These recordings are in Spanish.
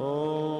de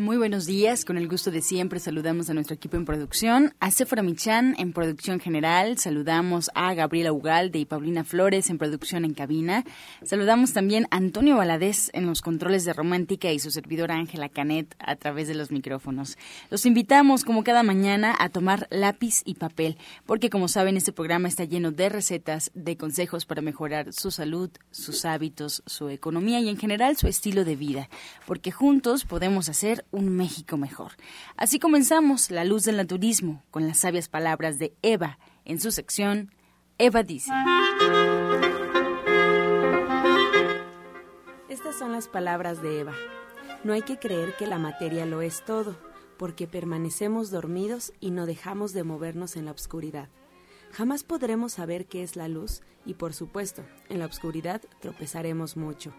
Muy buenos días, con el gusto de siempre saludamos a nuestro equipo en producción, a Sephora Michan en producción general, saludamos a Gabriela Ugalde y Paulina Flores en producción en cabina, saludamos también a Antonio Valadez en los controles de Romántica y su servidora Ángela Canet a través de los micrófonos. Los invitamos como cada mañana a tomar lápiz y papel, porque como saben este programa está lleno de recetas, de consejos para mejorar su salud, sus hábitos, su economía y en general su estilo de vida, porque juntos podemos hacer un México mejor. Así comenzamos La Luz del Naturismo con las sabias palabras de Eva en su sección Eva dice. Estas son las palabras de Eva. No hay que creer que la materia lo es todo, porque permanecemos dormidos y no dejamos de movernos en la oscuridad. Jamás podremos saber qué es la luz y por supuesto, en la oscuridad tropezaremos mucho.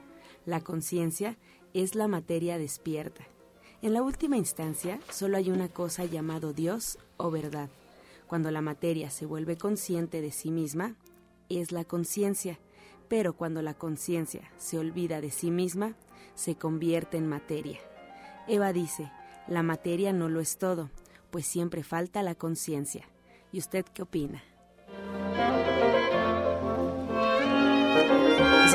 La conciencia es la materia despierta en la última instancia, solo hay una cosa llamado Dios o verdad. Cuando la materia se vuelve consciente de sí misma, es la conciencia, pero cuando la conciencia se olvida de sí misma, se convierte en materia. Eva dice, la materia no lo es todo, pues siempre falta la conciencia. ¿Y usted qué opina?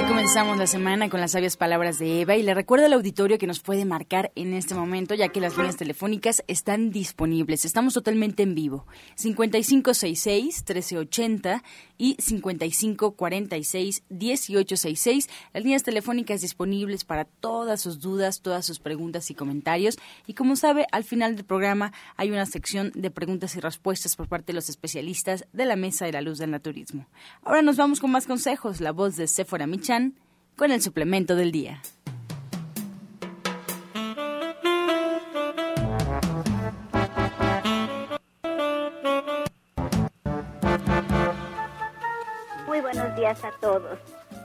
Comenzamos la semana con las sabias palabras de Eva y le recuerdo al auditorio que nos puede marcar en este momento ya que las líneas telefónicas están disponibles. Estamos totalmente en vivo. 5566-1380 y 5546-1866. Las líneas telefónicas disponibles para todas sus dudas, todas sus preguntas y comentarios. Y como sabe, al final del programa hay una sección de preguntas y respuestas por parte de los especialistas de la Mesa de la Luz del Naturismo. Ahora nos vamos con más consejos. La voz de Sephora Michan con el suplemento del día. Muy buenos días a todos.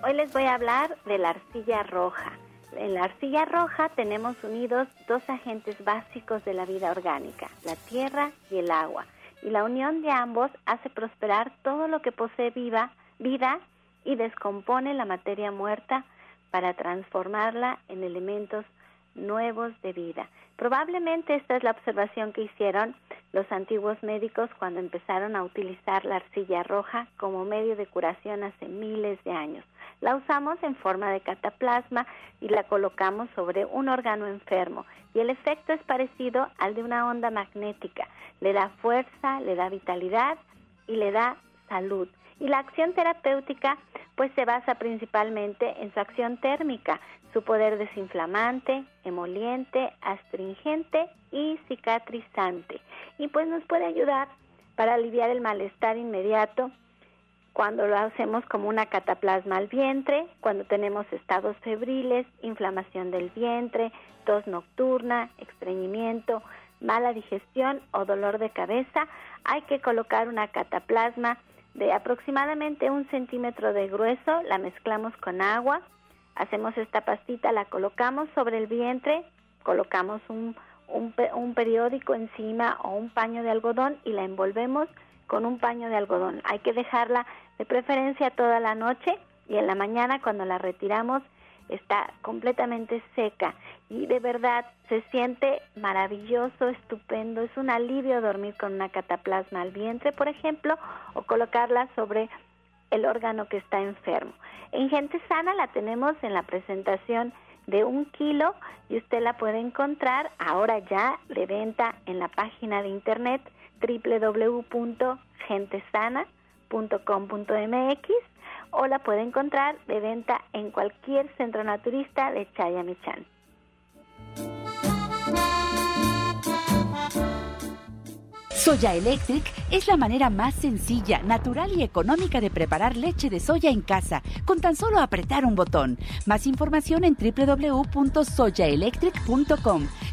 Hoy les voy a hablar de la arcilla roja. En la arcilla roja tenemos unidos dos agentes básicos de la vida orgánica, la tierra y el agua. Y la unión de ambos hace prosperar todo lo que posee viva, vida y descompone la materia muerta para transformarla en elementos nuevos de vida. Probablemente esta es la observación que hicieron los antiguos médicos cuando empezaron a utilizar la arcilla roja como medio de curación hace miles de años. La usamos en forma de cataplasma y la colocamos sobre un órgano enfermo y el efecto es parecido al de una onda magnética. Le da fuerza, le da vitalidad y le da salud. Y la acción terapéutica pues se basa principalmente en su acción térmica, su poder desinflamante, emoliente, astringente y cicatrizante. Y pues nos puede ayudar para aliviar el malestar inmediato cuando lo hacemos como una cataplasma al vientre, cuando tenemos estados febriles, inflamación del vientre, tos nocturna, estreñimiento, mala digestión o dolor de cabeza, hay que colocar una cataplasma de aproximadamente un centímetro de grueso, la mezclamos con agua, hacemos esta pastita, la colocamos sobre el vientre, colocamos un, un, un periódico encima o un paño de algodón y la envolvemos con un paño de algodón. Hay que dejarla de preferencia toda la noche y en la mañana cuando la retiramos está completamente seca y de verdad se siente maravilloso, estupendo, es un alivio dormir con una cataplasma al vientre, por ejemplo, o colocarla sobre el órgano que está enfermo. En Gente Sana la tenemos en la presentación de un kilo y usted la puede encontrar ahora ya de venta en la página de internet www.gentesana.com www.chayamichan.com.mx o la puede encontrar de venta en cualquier centro naturista de Chayamichan. Soya Electric es la manera más sencilla, natural y económica de preparar leche de soya en casa, con tan solo apretar un botón. Más información en www.soyaelectric.com.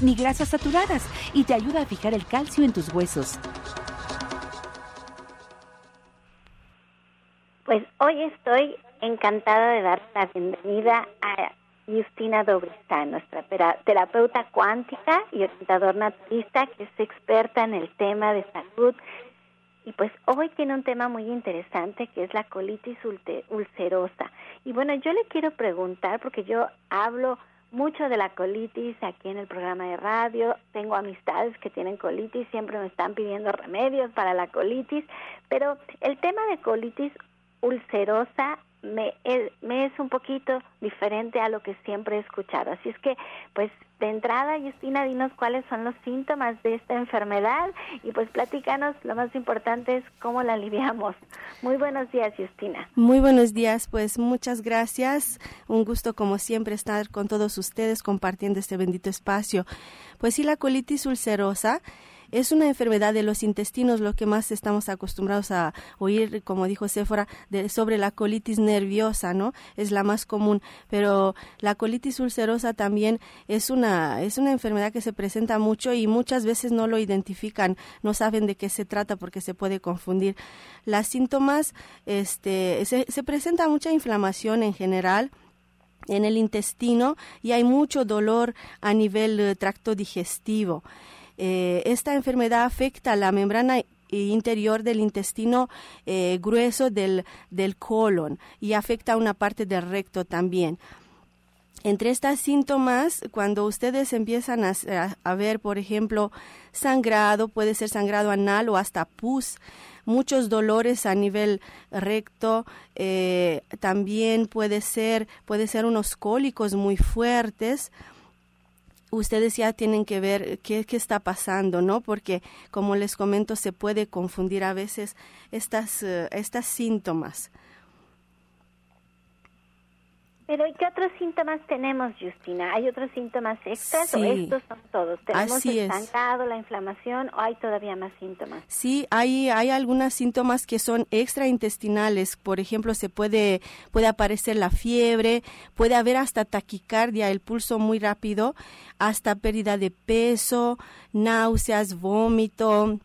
ni grasas saturadas y te ayuda a fijar el calcio en tus huesos. Pues hoy estoy encantada de dar la bienvenida a Justina Dobristán, nuestra terapeuta cuántica y orientador naturista que es experta en el tema de salud. Y pues hoy tiene un tema muy interesante que es la colitis ulcerosa. Y bueno, yo le quiero preguntar, porque yo hablo mucho de la colitis aquí en el programa de radio, tengo amistades que tienen colitis, siempre me están pidiendo remedios para la colitis, pero el tema de colitis ulcerosa me, me es un poquito diferente a lo que siempre he escuchado. Así es que, pues, de entrada, Justina, dinos cuáles son los síntomas de esta enfermedad y pues platícanos, lo más importante es cómo la aliviamos. Muy buenos días, Justina. Muy buenos días, pues muchas gracias. Un gusto como siempre estar con todos ustedes compartiendo este bendito espacio. Pues sí, la colitis ulcerosa es una enfermedad de los intestinos, lo que más estamos acostumbrados a oír, como dijo Séfora, de, sobre la colitis nerviosa, ¿no? Es la más común, pero la colitis ulcerosa también es una, es una enfermedad que se presenta mucho y muchas veces no lo identifican, no saben de qué se trata porque se puede confundir. Las síntomas, este, se, se presenta mucha inflamación en general, en el intestino y hay mucho dolor a nivel eh, tracto digestivo. Eh, esta enfermedad afecta la membrana interior del intestino eh, grueso del, del colon y afecta una parte del recto también. Entre estas síntomas, cuando ustedes empiezan a, a, ver, por ejemplo, sangrado, puede ser sangrado anal o hasta pus, muchos dolores a nivel recto, eh, también puede ser, puede ser unos cólicos muy fuertes, ustedes ya tienen que ver qué, qué, está pasando, ¿no? Porque, como les comento, se puede confundir a veces estas, uh, estas síntomas. Pero ¿qué otros síntomas tenemos, Justina? ¿Hay otros síntomas extras sí, o estos son todos? ¿Tenemos así el sangrado, la inflamación o hay todavía más síntomas? Sí, hay, hay algunos síntomas que son extraintestinales. Por ejemplo, se puede, puede aparecer la fiebre, puede haber hasta taquicardia, el pulso muy rápido, hasta pérdida de peso, náuseas, vómito,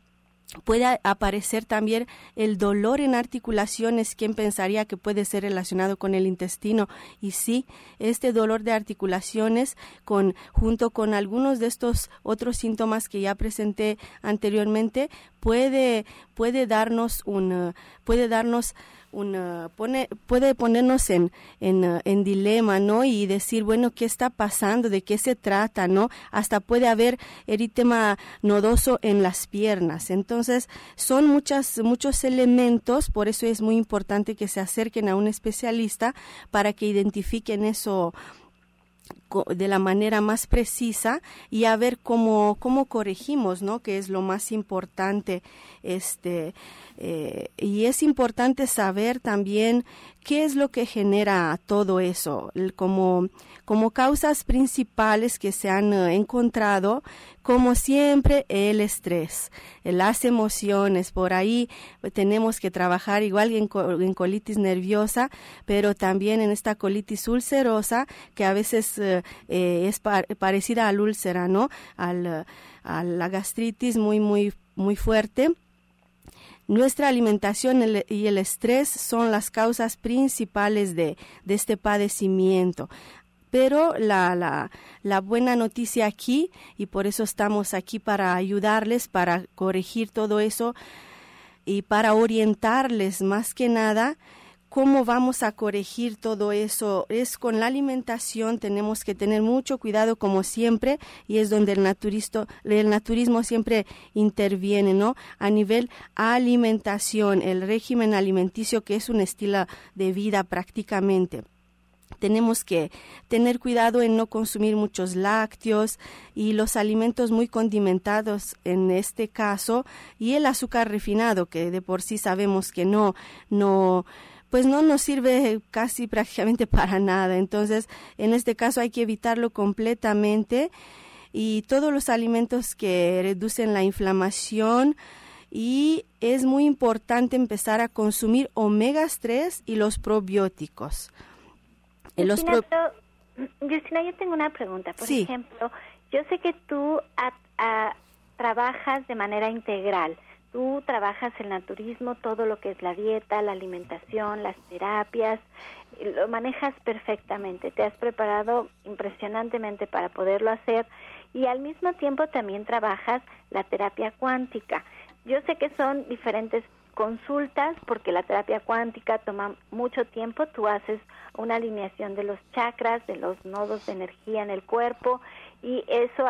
Puede aparecer también el dolor en articulaciones. ¿Quién pensaría que puede ser relacionado con el intestino? Y sí, este dolor de articulaciones, con, junto con algunos de estos otros síntomas que ya presenté anteriormente, puede, puede darnos un, puede darnos pone, puede ponernos en, en, en, dilema, ¿no? Y decir, bueno, ¿qué está pasando? ¿De qué se trata? ¿No? Hasta puede haber eritema nodoso en las piernas. Entonces, son muchas, muchos elementos, por eso es muy importante que se acerquen a un especialista para que identifiquen eso de la manera más precisa y a ver cómo, cómo corregimos, ¿no? Que es lo más importante. Este, eh, y es importante saber también qué es lo que genera todo eso, como, como causas principales que se han uh, encontrado, como siempre el estrés, las emociones, por ahí tenemos que trabajar igual en, en colitis nerviosa, pero también en esta colitis ulcerosa, que a veces eh, es par parecida al úlcera, ¿no? A la gastritis muy, muy, muy fuerte nuestra alimentación y el estrés son las causas principales de, este padecimiento. Pero la, buena noticia aquí, y por eso estamos aquí para ayudarles, para corregir todo eso, y para orientarles más que nada ¿Cómo vamos a corregir todo eso? Es con la alimentación, tenemos que tener mucho cuidado como siempre y es donde el, naturismo siempre interviene, ¿no? A nivel alimentación, el régimen alimenticio que es un estilo de vida prácticamente tenemos que tener cuidado en no consumir muchos lácteos y los alimentos muy condimentados en este caso y el azúcar refinado que de por sí sabemos que no no pues no nos sirve casi prácticamente para nada. Entonces, en este caso hay que evitarlo completamente y todos los alimentos que reducen la inflamación y es muy importante empezar a consumir omegas 3 y los probióticos. Justina, yo tengo una pregunta. Por ejemplo, yo sé que tú trabajas de manera integral. Tú trabajas el naturismo, todo lo que es la dieta, la alimentación, las terapias, lo manejas perfectamente, te has preparado impresionantemente para poderlo hacer y al mismo tiempo también trabajas la terapia cuántica. Yo sé que son diferentes consultas porque la terapia cuántica toma mucho tiempo, tú haces una alineación de los chakras, de los nodos de energía en el cuerpo y eso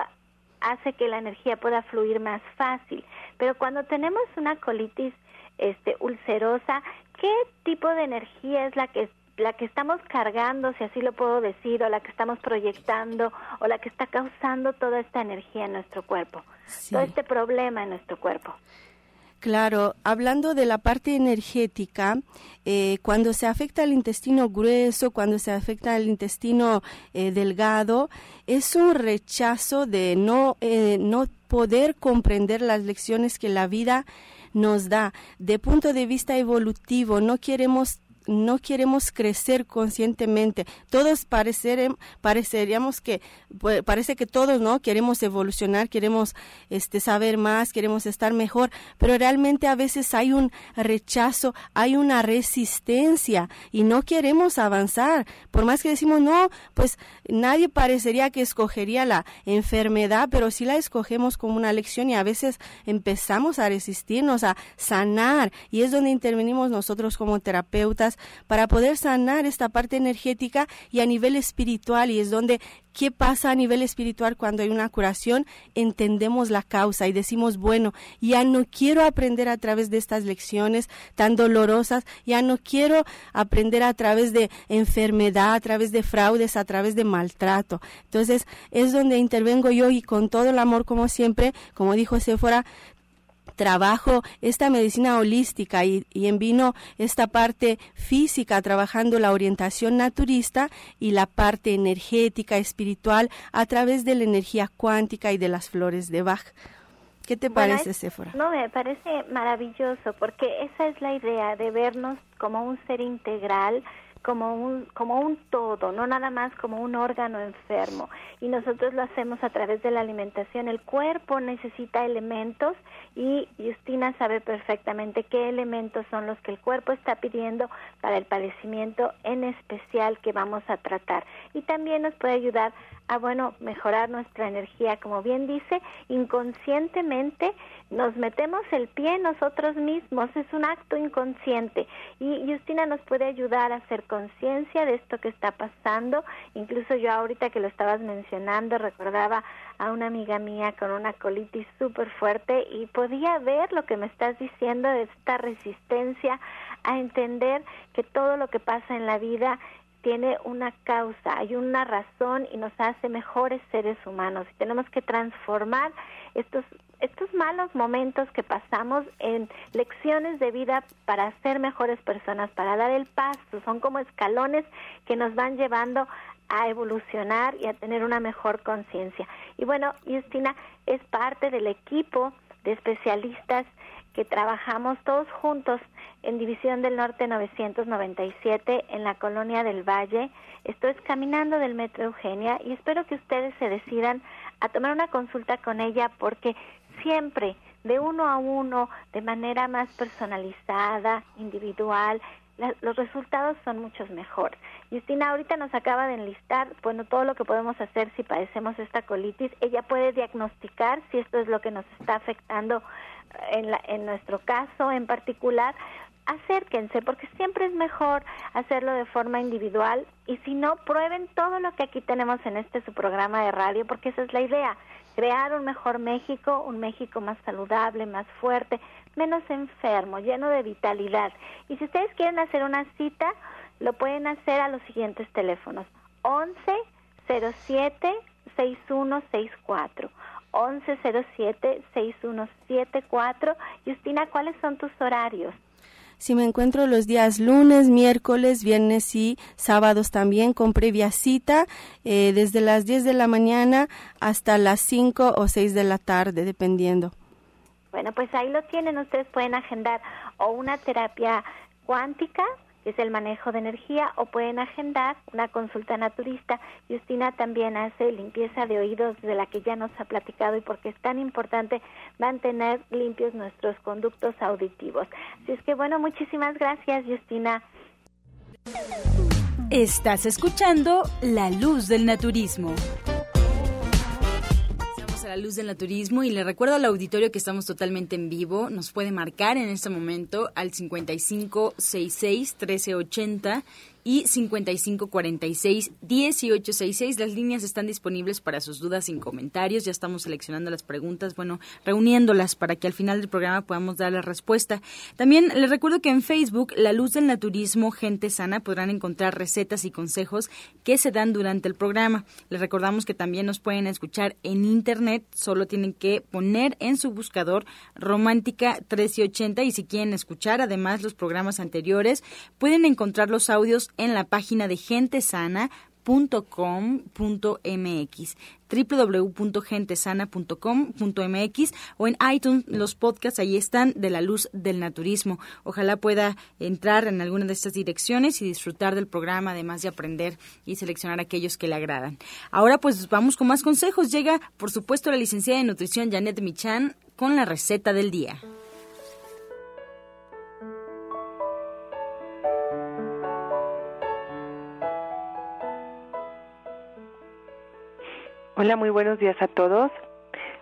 hace que la energía pueda fluir más fácil. Pero cuando tenemos una colitis este, ulcerosa, ¿qué tipo de energía es la que la que estamos cargando, si así lo puedo decir, o la que estamos proyectando, o la que está causando toda esta energía en nuestro cuerpo, todo este problema en nuestro cuerpo. Claro, hablando de la parte energética, eh, cuando se afecta el intestino grueso, cuando se afecta el intestino eh, delgado, es un rechazo de no, eh, no poder comprender las lecciones que la vida nos da. De punto de vista evolutivo, no queremos no queremos crecer conscientemente. Todos pareceríamos que, pues, parece que todos, ¿no? Queremos evolucionar, queremos este, saber más, queremos estar mejor, pero realmente a veces hay un rechazo, hay una resistencia y no queremos avanzar. Por más que decimos, no, pues nadie parecería que escogería la enfermedad, pero sí la escogemos como una lección y a veces empezamos a resistirnos, a sanar y es donde intervenimos nosotros como terapeutas para poder sanar esta parte energética y a nivel espiritual y es donde ¿Qué pasa a nivel espiritual cuando hay una curación? Entendemos la causa y decimos, bueno, ya no quiero aprender a través de estas lecciones tan dolorosas, ya no quiero aprender a través de enfermedad, a través de fraudes, a través de maltrato. Entonces es donde intervengo yo y con todo el amor, como siempre, como dijo Sephora, trabajo esta medicina holística y, en vino esta parte física, trabajando la orientación naturista y la parte energética, espiritual, a través de la energía cuántica y de las flores de Bach. ¿Qué te parece, Sephora? No, me parece maravilloso porque esa es la idea de vernos como un ser integral, como un, como un todo, no nada más como un órgano enfermo. Y nosotros lo hacemos a través de la alimentación. El cuerpo necesita elementos y Justina sabe perfectamente qué elementos son los que el cuerpo está pidiendo para el padecimiento en especial que vamos a tratar. Y también nos puede ayudar a, bueno, mejorar nuestra energía. Como bien dice, inconscientemente nos metemos el pie nosotros mismos, es un acto inconsciente. Y Justina nos puede ayudar a hacer conciencia de esto que está pasando. Incluso yo ahorita que lo estabas mencionando, recordaba a una amiga mía con una colitis súper fuerte y podía ver lo que me estás diciendo de esta resistencia a entender que todo lo que pasa en la vida tiene una causa, hay una razón y nos hace mejores seres humanos. Tenemos que transformar estos estos malos momentos que pasamos en lecciones de vida para ser mejores personas, para dar el paso, son como escalones que nos van llevando a evolucionar y a tener una mejor conciencia. Y bueno, Justina es parte del equipo de especialistas que trabajamos todos juntos en División del Norte 997 en la Colonia del Valle. Esto es Caminando del Metro Eugenia y espero que ustedes se decidan a tomar una consulta con ella porque siempre de uno a uno, de manera más personalizada, individual, los resultados son muchos mejores. Justina ahorita nos acaba de enlistar, bueno, todo lo que podemos hacer si padecemos esta colitis. Ella puede diagnosticar si esto es lo que nos está afectando en, la, en nuestro caso en particular. Acérquense, porque siempre es mejor hacerlo de forma individual y si no, prueben todo lo que aquí tenemos en este su programa de radio, porque esa es la idea, crear un mejor México, un México más saludable, más fuerte, menos enfermo, lleno de vitalidad. Y si ustedes quieren hacer una cita, lo pueden hacer a los siguientes teléfonos. 11 07 6164. 1107 6174. Justina, ¿cuáles son tus horarios? Si me encuentro los días lunes, miércoles, viernes y sábados también con previa cita eh, desde las 10 de la mañana hasta las 5 o 6 de la tarde, dependiendo. Bueno, pues ahí lo tienen, ustedes pueden agendar o una terapia cuántica, es el manejo de energía, o pueden agendar una consulta naturista. Justina también hace limpieza de oídos, de la que ya nos ha platicado y porque es tan importante mantener limpios nuestros conductos auditivos. Así es que bueno, muchísimas gracias, Justina. Estás escuchando La Luz del Naturismo la luz del naturismo y le recuerdo al auditorio que estamos totalmente en vivo. Nos puede marcar en este momento al 5566 1380 y 5546-1866. Las líneas están disponibles para sus dudas sin comentarios. Ya estamos seleccionando las preguntas, bueno, reuniéndolas para que al final del programa podamos dar la respuesta. También les recuerdo que en Facebook, La Luz del Naturismo, Gente Sana, podrán encontrar recetas y consejos que se dan durante el programa. Les recordamos que también nos pueden escuchar en Internet. Solo tienen que poner en su buscador Romántica 1380 y si quieren escuchar además los programas anteriores, pueden encontrar los audios en la página de gentesana.com.mx www.gentesana.com.mx o en iTunes los podcasts ahí están de la luz del naturismo. Ojalá pueda entrar en alguna de estas direcciones y disfrutar del programa además de aprender y seleccionar aquellos que le agradan. Ahora pues vamos con más consejos. Llega por supuesto la licenciada de nutrición Janet Michan con la receta del día. Hola, muy buenos días a todos.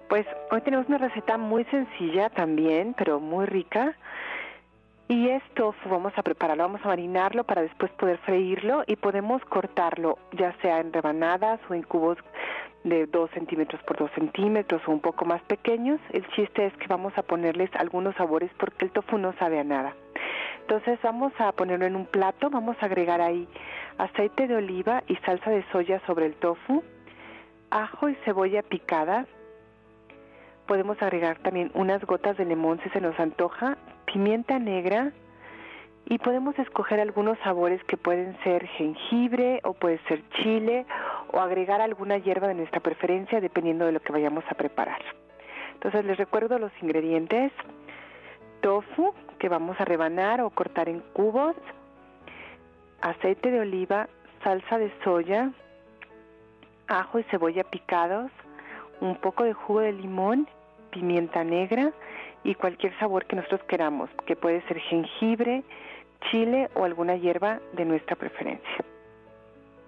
Pues hoy tenemos una receta muy sencilla también, pero muy rica. Y esto vamos a prepararlo, vamos a marinarlo para después poder freírlo y podemos cortarlo ya sea en rebanadas o en cubos de 2 centímetros por 2 centímetros o un poco más pequeños. El chiste es que vamos a ponerles algunos sabores porque el tofu no sabe a nada. Entonces vamos a ponerlo en un plato, vamos a agregar ahí aceite de oliva y salsa de soya sobre el tofu ajo y cebolla picada. Podemos agregar también unas gotas de limón si se nos antoja, pimienta negra y podemos escoger algunos sabores que pueden ser jengibre o puede ser chile o agregar alguna hierba de nuestra preferencia dependiendo de lo que vayamos a preparar. Entonces les recuerdo los ingredientes. Tofu que vamos a rebanar o cortar en cubos, aceite de oliva, salsa de soya, ajo y cebolla picados, un poco de jugo de limón, pimienta negra y cualquier sabor que nosotros queramos, que puede ser jengibre, chile o alguna hierba de nuestra preferencia.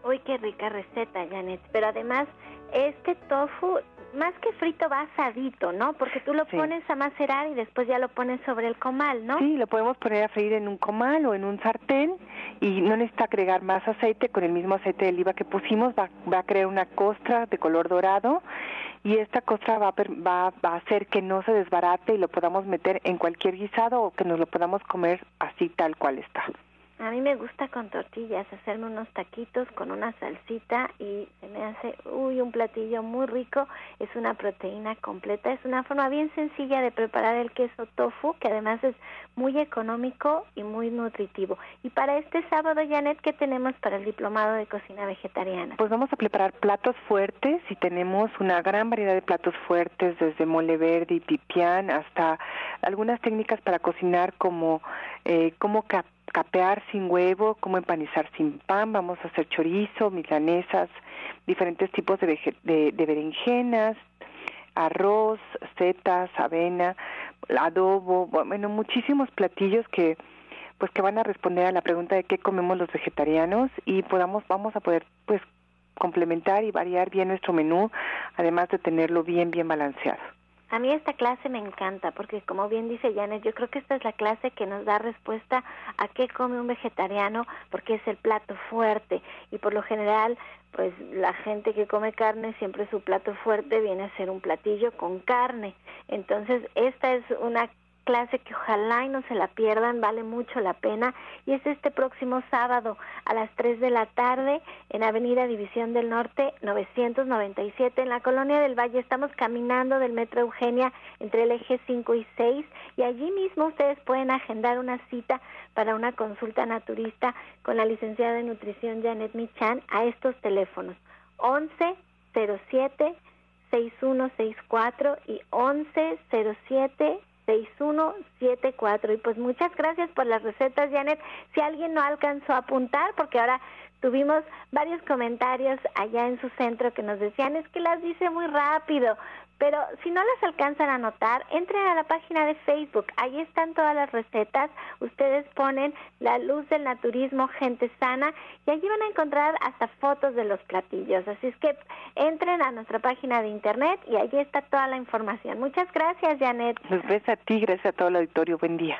Uy, qué rica receta, Janet. Pero además, este tofu más que frito va asadito, ¿no? Porque tú lo pones a macerar y después ya lo pones sobre el comal, ¿no? Sí, lo podemos poner a freír en un comal o en un sartén y no necesita agregar más aceite, con el mismo aceite de oliva que pusimos va, va a crear una costra de color dorado y esta costra va va, va a hacer que no se desbarate y lo podamos meter en cualquier guisado o que nos lo podamos comer así tal cual está. A mí me gusta con tortillas, hacerme unos taquitos con una salsita y se me hace, uy, un platillo muy rico. Es una proteína completa, es una forma bien sencilla de preparar el queso tofu, que además es muy económico y muy nutritivo. Y para este sábado, Janet, ¿qué tenemos para el diplomado de cocina vegetariana? Pues vamos a preparar platos fuertes y tenemos una gran variedad de platos fuertes, desde mole verde y pipián hasta algunas técnicas para cocinar como eh, como capear sin huevo, cómo empanizar sin pan, vamos a hacer chorizo, milanesas, diferentes tipos de, de, berenjenas, arroz, setas, avena, adobo, bueno, muchísimos platillos que pues que van a responder a la pregunta de qué comemos los vegetarianos y podamos vamos a poder pues complementar y variar bien nuestro menú, además de tenerlo bien bien balanceado. A mí esta clase me encanta porque como bien dice Janet, yo creo que esta es la clase que nos da respuesta a qué come un vegetariano porque es el plato fuerte y por lo general pues la gente que come carne siempre su plato fuerte viene a ser un platillo con carne. Entonces, esta es una clase que ojalá y no se la pierdan, vale mucho la pena y es este próximo sábado a las 3 de la tarde en Avenida División del Norte 997 en la Colonia del Valle. Estamos caminando del Metro Eugenia entre el eje 5 y 6 y allí mismo ustedes pueden agendar una cita para una consulta naturista con la licenciada de nutrición Janet Michan a estos teléfonos 11 07 6164 y 11 07 6174. Y pues muchas gracias por las recetas, Janet. Si alguien no alcanzó a apuntar, porque ahora tuvimos varios comentarios allá en su centro que nos decían es que las dice muy rápido, pero si no las alcanzan a notar, entren a la página de Facebook. Ahí están todas las recetas. Ustedes ponen la luz del naturismo, gente sana, y allí van a encontrar hasta fotos de los platillos. Así es que entren a nuestra página de internet y allí está toda la información. Muchas gracias, Janet. Gracias a ti, gracias a todo el auditorio. Buen día.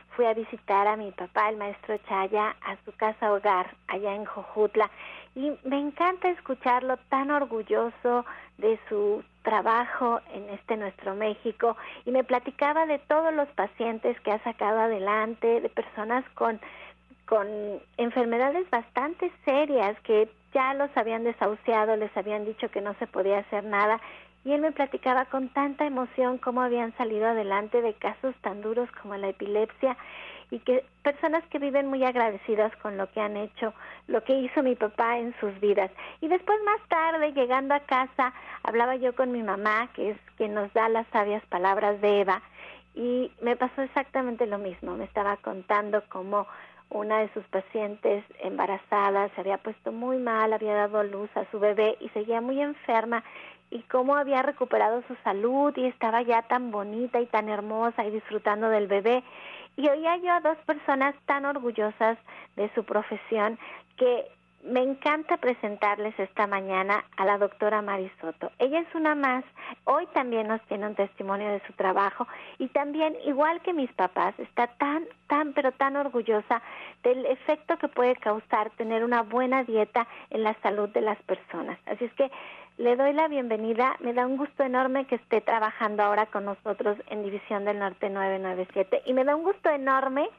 fui a visitar a mi papá, el maestro Chaya, a su casa hogar allá en Jojutla. Y me encanta escucharlo tan orgulloso de su trabajo en este nuestro México. Y me platicaba de todos los pacientes que ha sacado adelante, de personas con con enfermedades bastante serias que ya los habían desahuciado, les habían dicho que no se podía hacer nada y él me platicaba con tanta emoción cómo habían salido adelante de casos tan duros como la epilepsia y que personas que viven muy agradecidas con lo que han hecho, lo que hizo mi papá en sus vidas. Y después más tarde, llegando a casa, hablaba yo con mi mamá, que es quien nos da las sabias palabras de Eva, y me pasó exactamente lo mismo. Me estaba contando cómo una de sus pacientes embarazada se había puesto muy mal, había dado luz a su bebé y seguía muy enferma y cómo había recuperado su salud y estaba ya tan bonita y tan hermosa y disfrutando del bebé. Y oía yo a dos personas tan orgullosas de su profesión que me encanta presentarles esta mañana a la doctora Marisoto. Ella es una más, hoy también nos tiene un testimonio de su trabajo y también, igual que mis papás, está tan, tan, pero tan orgullosa del efecto que puede causar tener una buena dieta en la salud de las personas. Así es que le doy la bienvenida. Me da un gusto enorme que esté trabajando ahora con nosotros en División del Norte 997 y me da un gusto enorme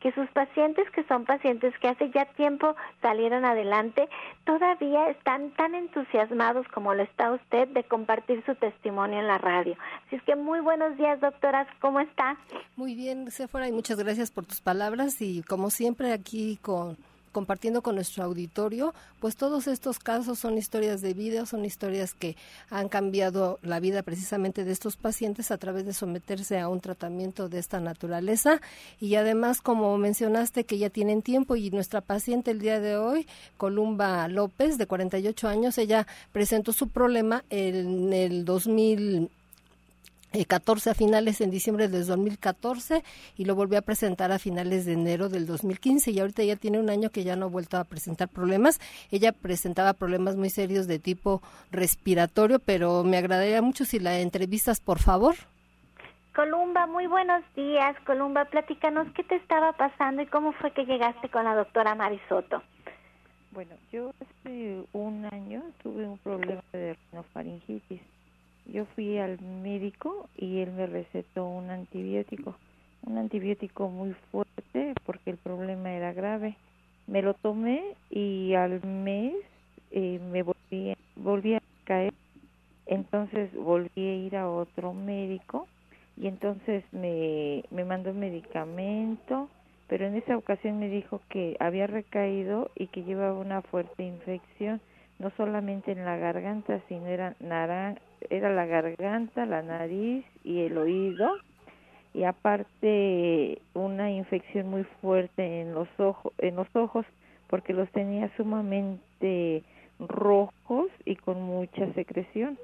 que sus pacientes, que son pacientes que hace ya tiempo salieron adelante, todavía están tan entusiasmados como lo está usted de compartir su testimonio en la radio. Así es que muy buenos días, doctoras, ¿cómo está? Muy bien, Sephora, y muchas gracias por tus palabras y como siempre aquí con compartiendo con nuestro auditorio, pues todos estos casos son historias de vida, son historias que han cambiado la vida precisamente de estos pacientes a través de someterse a un tratamiento de esta naturaleza. Y además como mencionaste que ya tienen tiempo y nuestra paciente el día de hoy, Columba López de 48 años, ella presentó su problema en el 2000 14 eh, a finales en diciembre del 2014 y lo volvió a presentar a finales de enero del 2015 y ahorita ya tiene un año que ya no ha vuelto a presentar problemas. Ella presentaba problemas muy serios de tipo respiratorio, pero me agradaría mucho si la entrevistas, por favor. Columba, muy buenos días. Columba, platícanos qué te estaba pasando y cómo fue que llegaste con la doctora Marisoto. Bueno, yo hace un año tuve un problema de rinofaringitis yo fui al médico y él me recetó un antibiótico, un antibiótico muy fuerte porque el problema era grave. Me lo tomé y al mes eh, me volví, volví a caer. Entonces volví a ir a otro médico y entonces me, me mandó medicamento pero en esa ocasión me dijo que había recaído y que llevaba una fuerte infección, no solamente en la garganta, sino era, era la garganta, la nariz y el oído, y aparte una infección muy fuerte en los ojos, en los ojos, porque los tenía sumamente rojos y con mucha secreción.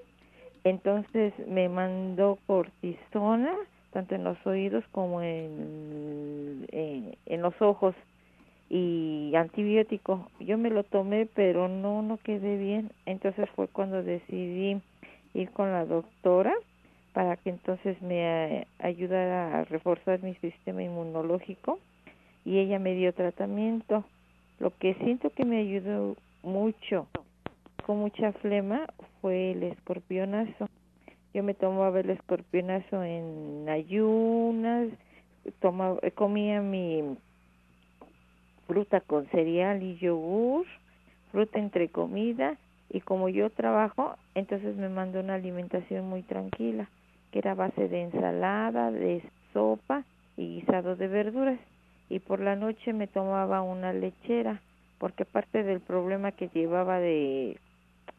Entonces me mandó cortisona, tanto en los oídos como en, en, los ojos y antibiótico. Yo me lo tomé, pero no, no quedé bien. Entonces fue cuando decidí ir con la doctora para que entonces me ayudara a reforzar mi sistema inmunológico y ella me dio tratamiento. Lo que siento que me ayudó mucho, con mucha flema, fue el escorpionazo yo me tomaba el escorpionazo en ayunas, tomaba, comía mi fruta con cereal y yogur, fruta entre comida, y como yo trabajo, entonces me mandó una alimentación muy tranquila, que era base de ensalada, de sopa y guisado de verduras. Y por la noche me tomaba una lechera, porque parte del problema que llevaba de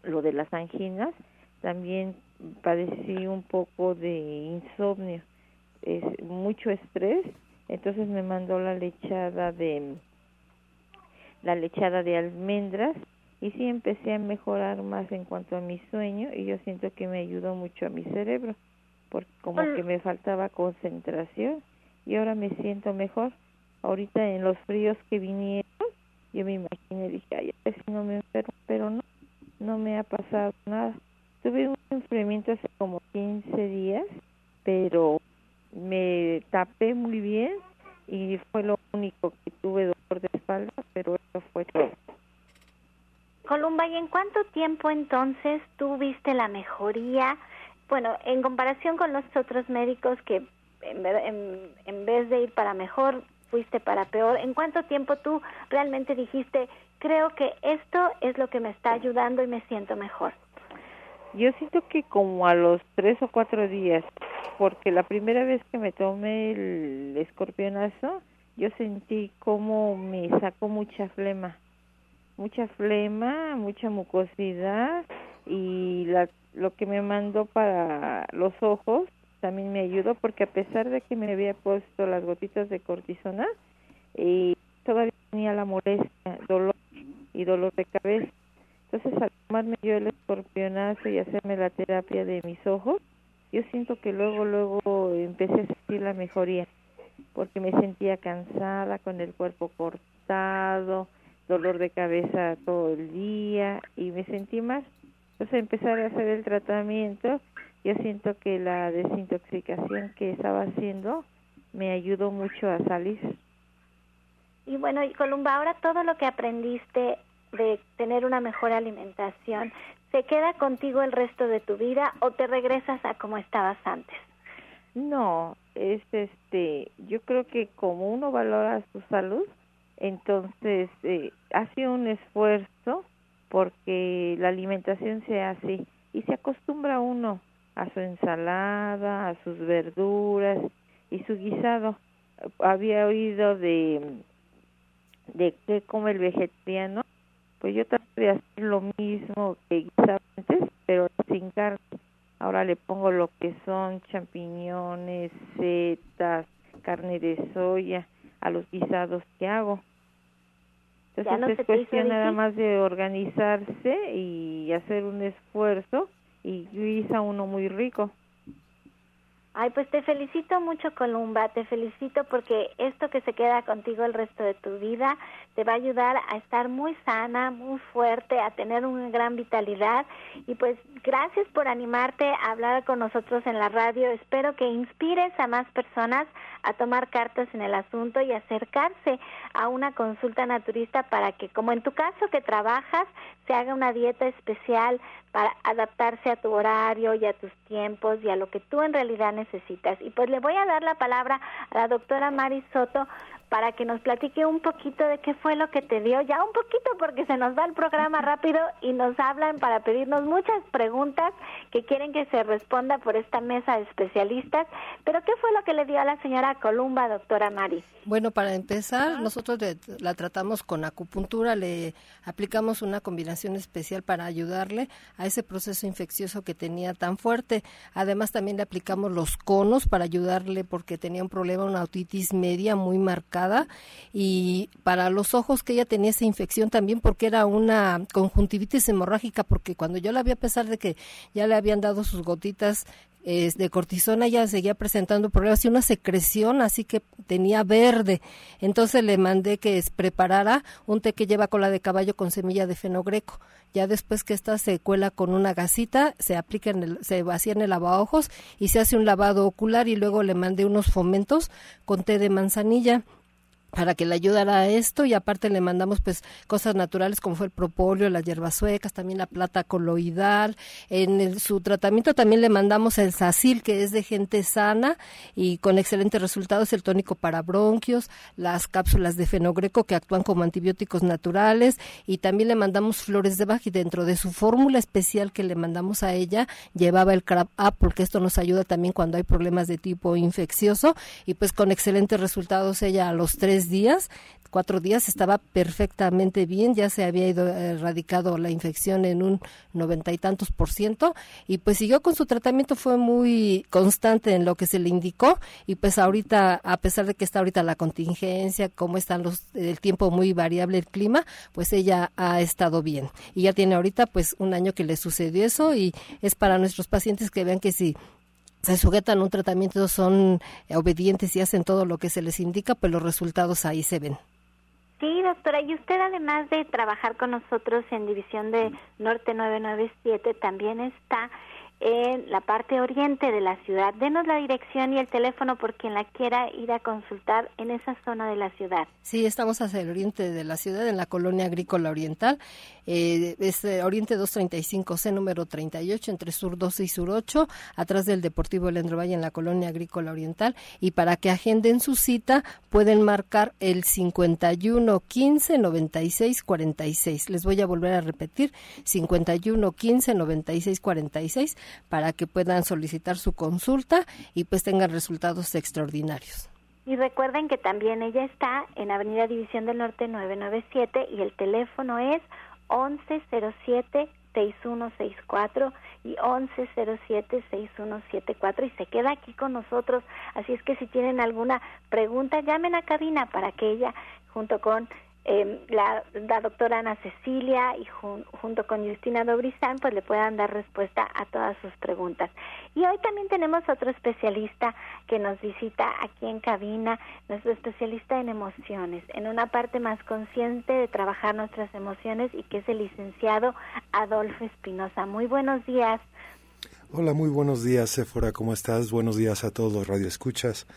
lo de las anginas, también padecí un poco de insomnio, es mucho estrés, entonces me mandó la lechada de la lechada de almendras y sí empecé a mejorar más en cuanto a mi sueño y yo siento que me ayudó mucho a mi cerebro porque como que me faltaba concentración y ahora me siento mejor. Ahorita en los fríos que vinieron, yo me imaginé, dije, ay, a ver si no me enfermo, pero no, no me ha pasado nada. Tuve un enfriamiento hace como 15 días, pero me tapé muy bien y fue lo único que tuve dolor de espalda, pero eso fue todo. Columba, ¿y en cuánto tiempo entonces tuviste la mejoría? Bueno, en comparación con los otros médicos que en, en vez de ir para mejor, fuiste para peor, ¿en cuánto tiempo tú realmente dijiste, creo que esto es lo que me está ayudando y me siento mejor? Yo siento que como a los tres o cuatro días, porque la primera vez que me tomé el escorpionazo, yo sentí como me sacó mucha flema, mucha flema, mucha mucosidad y la, lo que me mandó para los ojos también me ayudó porque a pesar de que me había puesto las gotitas de cortisona, y todavía tenía la molestia, dolor y dolor de cabeza. Entonces, al tomarme yo el escorpionazo y hacerme la terapia de mis ojos, yo siento que luego, luego empecé a sentir la mejoría, porque me sentía cansada, con el cuerpo cortado, dolor de cabeza todo el día y me sentí más. Entonces, empezar a hacer el tratamiento, yo siento que la desintoxicación que estaba haciendo me ayudó mucho a salir. Y bueno, Columba, ahora todo lo que aprendiste de tener una mejor alimentación, ¿se queda contigo el resto de tu vida o te regresas a como estabas antes? No, es este, yo creo que como uno valora su salud, entonces eh, hace un esfuerzo porque la alimentación sea así y se acostumbra uno a su ensalada, a sus verduras y su guisado. Había oído de de qué come el vegetariano pues yo trato de hacer lo mismo que quizás antes, pero sin carne. Ahora le pongo lo que son champiñones, setas, carne de soya a los guisados que hago. Entonces es cuestión nada más de organizarse y hacer un esfuerzo y guisa uno muy rico. Ay, pues te felicito mucho, Columba, te felicito porque esto que se queda contigo el resto de tu vida te va a ayudar a estar muy sana, muy fuerte, a tener una gran vitalidad. Y pues gracias por animarte a hablar con nosotros en la radio. Espero que inspires a más personas a tomar cartas en el asunto y acercarse a una consulta naturista para que, como en tu caso que trabajas, se haga una dieta especial para adaptarse a tu horario y a tus tiempos y a lo que tú en realidad necesitas. Y pues le voy a dar la palabra a la doctora Mari Soto para que nos platique un poquito de qué fue lo que te dio, ya un poquito porque se nos va el programa rápido y nos hablan para pedirnos muchas preguntas que quieren que se responda por esta mesa de especialistas, pero qué fue lo que le dio a la señora Columba, doctora Mari? Bueno, para empezar, nosotros la tratamos con acupuntura, le aplicamos una combinación especial para ayudarle a ese proceso infeccioso que tenía tan fuerte. Además, también le aplicamos los conos para ayudarle porque tenía un problema, una autitis media muy marcada. Y para los ojos que ella tenía esa infección también porque era una conjuntivitis hemorrágica, porque cuando yo la vi, a pesar de que ya le habían dado sus gotitas de cortisona ya seguía presentando problemas y una secreción, así que tenía verde. Entonces le mandé que preparara un té que lleva cola de caballo con semilla de fenogreco. Ya después que esta se cuela con una gasita, se aplica en el, se vacía en el lavavojos y se hace un lavado ocular y luego le mandé unos fomentos con té de manzanilla para que le ayudara a esto y aparte le mandamos pues cosas naturales como fue el propóleo, las hierbas suecas, también la plata coloidal. En su tratamiento también le mandamos el sacil que es de gente sana y con excelentes resultados, el tónico para bronquios, las cápsulas de fenogreco que actúan como antibióticos naturales y también le mandamos flores de Bach y dentro de su fórmula especial que le mandamos a ella llevaba el crab apple porque esto nos ayuda también cuando hay problemas de tipo infeccioso y pues con excelentes resultados ella a los tres días, cuatro días estaba perfectamente bien, ya se había ido erradicado la infección en un noventa y tantos por ciento y pues siguió con su tratamiento, fue muy constante en lo que se le indicó y pues ahorita, a pesar de que está ahorita la contingencia, como están los, el tiempo muy variable, el clima, pues ella ha estado bien. Y ya tiene ahorita pues un año que le sucedió eso y es para nuestros pacientes que vean que si se sujetan a un tratamiento, son obedientes y hacen todo lo que se les indica, pues los resultados ahí se ven. Sí, doctora, y usted además de trabajar con nosotros en División de Norte 997, también está en la parte oriente de la ciudad. Denos la dirección y el teléfono por quien la quiera ir a consultar en esa zona de la ciudad. Sí, estamos hacia el oriente de la ciudad, en la colonia agrícola oriental. Eh, es eh, Oriente 235C, número 38, entre Sur 12 y Sur 8, atrás del Deportivo Elendro Valle, en la colonia agrícola oriental. Y para que agenden su cita, pueden marcar el 51 15 96 46. Les voy a volver a repetir, 51 15 96 46 para que puedan solicitar su consulta y pues tengan resultados extraordinarios. Y recuerden que también ella está en Avenida División del Norte 997 y el teléfono es 1107 6164 y 1107 6174 y se queda aquí con nosotros. Así es que si tienen alguna pregunta, llamen a cabina para que ella junto con eh, la, doctora Ana Cecilia y junto con Justina Dobrizán pues le puedan dar respuesta a todas sus preguntas. Y hoy también tenemos otro especialista que nos visita aquí en cabina, nuestro especialista en emociones, en una parte más consciente de trabajar nuestras emociones y que es el licenciado Adolfo Espinosa. Muy buenos días. Hola, muy buenos días, Sephora, ¿cómo estás? Buenos días a todos los radioescuchas.